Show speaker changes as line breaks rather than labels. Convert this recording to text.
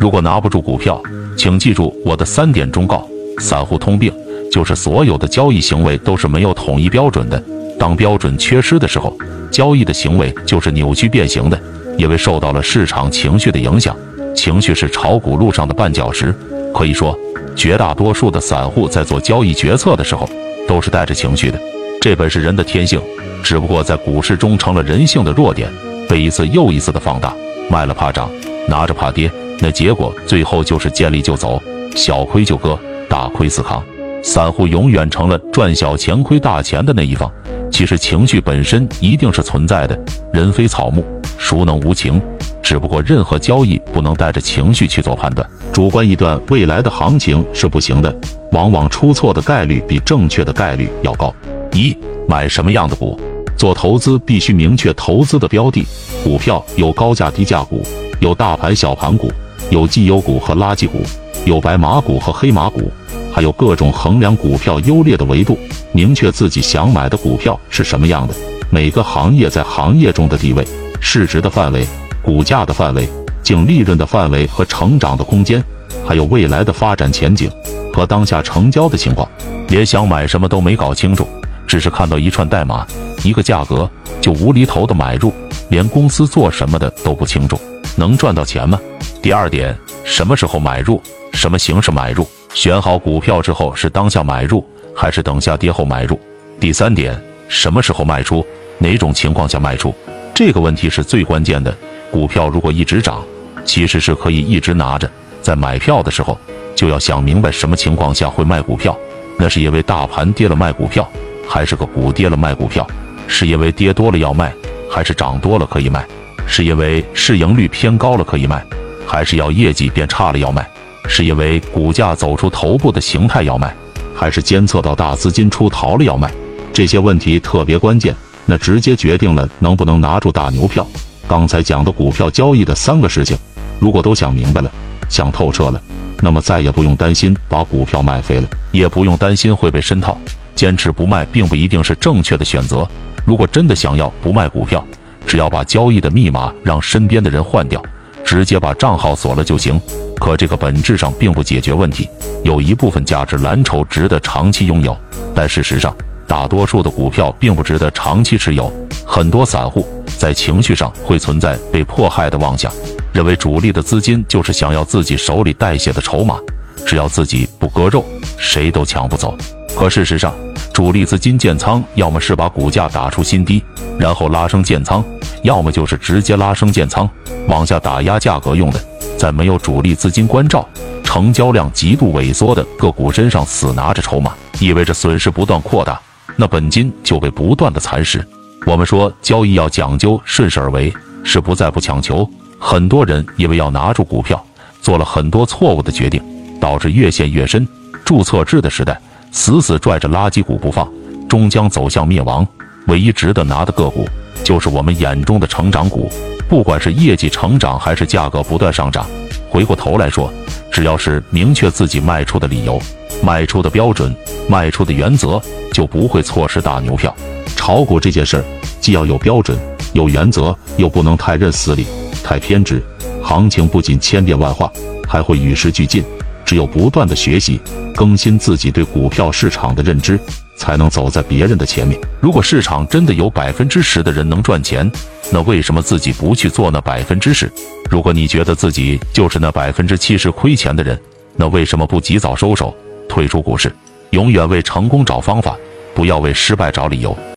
如果拿不住股票，请记住我的三点忠告：散户通病就是所有的交易行为都是没有统一标准的。当标准缺失的时候，交易的行为就是扭曲变形的，因为受到了市场情绪的影响。情绪是炒股路上的绊脚石，可以说，绝大多数的散户在做交易决策的时候都是带着情绪的。这本是人的天性，只不过在股市中成了人性的弱点，被一次又一次的放大。卖了怕涨，拿着怕跌，那结果最后就是见利就走，小亏就割，大亏死扛。散户永远成了赚小钱亏大钱的那一方。其实情绪本身一定是存在的，人非草木，孰能无情？只不过任何交易不能带着情绪去做判断，主观臆断未来的行情是不行的，往往出错的概率比正确的概率要高。一买什么样的股？做投资必须明确投资的标的，股票有高价低价股，有大盘小盘股，有绩优股和垃圾股，有白马股和黑马股。还有各种衡量股票优劣的维度，明确自己想买的股票是什么样的。每个行业在行业中的地位、市值的范围、股价的范围、净利润的范围和成长的空间，还有未来的发展前景和当下成交的情况，连想买什么都没搞清楚，只是看到一串代码、一个价格就无厘头的买入，连公司做什么的都不清楚，能赚到钱吗？第二点，什么时候买入？什么形式买入？选好股票之后，是当下买入还是等下跌后买入？第三点，什么时候卖出？哪种情况下卖出？这个问题是最关键的。股票如果一直涨，其实是可以一直拿着。在买票的时候，就要想明白什么情况下会卖股票。那是因为大盘跌了卖股票，还是个股跌了卖股票？是因为跌多了要卖，还是涨多了可以卖？是因为市盈率偏高了可以卖，还是要业绩变差了要卖？是因为股价走出头部的形态要卖，还是监测到大资金出逃了要卖？这些问题特别关键，那直接决定了能不能拿住大牛票。刚才讲的股票交易的三个事情，如果都想明白了、想透彻了，那么再也不用担心把股票卖飞了，也不用担心会被深套。坚持不卖并不一定是正确的选择。如果真的想要不卖股票，只要把交易的密码让身边的人换掉，直接把账号锁了就行。可这个本质上并不解决问题。有一部分价值蓝筹值得长期拥有，但事实上，大多数的股票并不值得长期持有。很多散户在情绪上会存在被迫害的妄想，认为主力的资金就是想要自己手里带血的筹码，只要自己不割肉，谁都抢不走。可事实上，主力资金建仓，要么是把股价打出新低，然后拉升建仓，要么就是直接拉升建仓，往下打压价格用的。在没有主力资金关照、成交量极度萎缩的个股身上死拿着筹码，意味着损失不断扩大，那本金就被不断的蚕食。我们说交易要讲究顺势而为，是不再不强求。很多人因为要拿住股票，做了很多错误的决定，导致越陷越深。注册制的时代，死死拽着垃圾股不放，终将走向灭亡。唯一值得拿的个股，就是我们眼中的成长股。不管是业绩成长还是价格不断上涨，回过头来说，只要是明确自己卖出的理由、卖出的标准、卖出的原则，就不会错失大牛票。炒股这件事儿，既要有标准、有原则，又不能太认死理、太偏执。行情不仅千变万化，还会与时俱进。只有不断的学习、更新自己对股票市场的认知。才能走在别人的前面。如果市场真的有百分之十的人能赚钱，那为什么自己不去做那百分之十？如果你觉得自己就是那百分之七十亏钱的人，那为什么不及早收手，退出股市？永远为成功找方法，不要为失败找理由。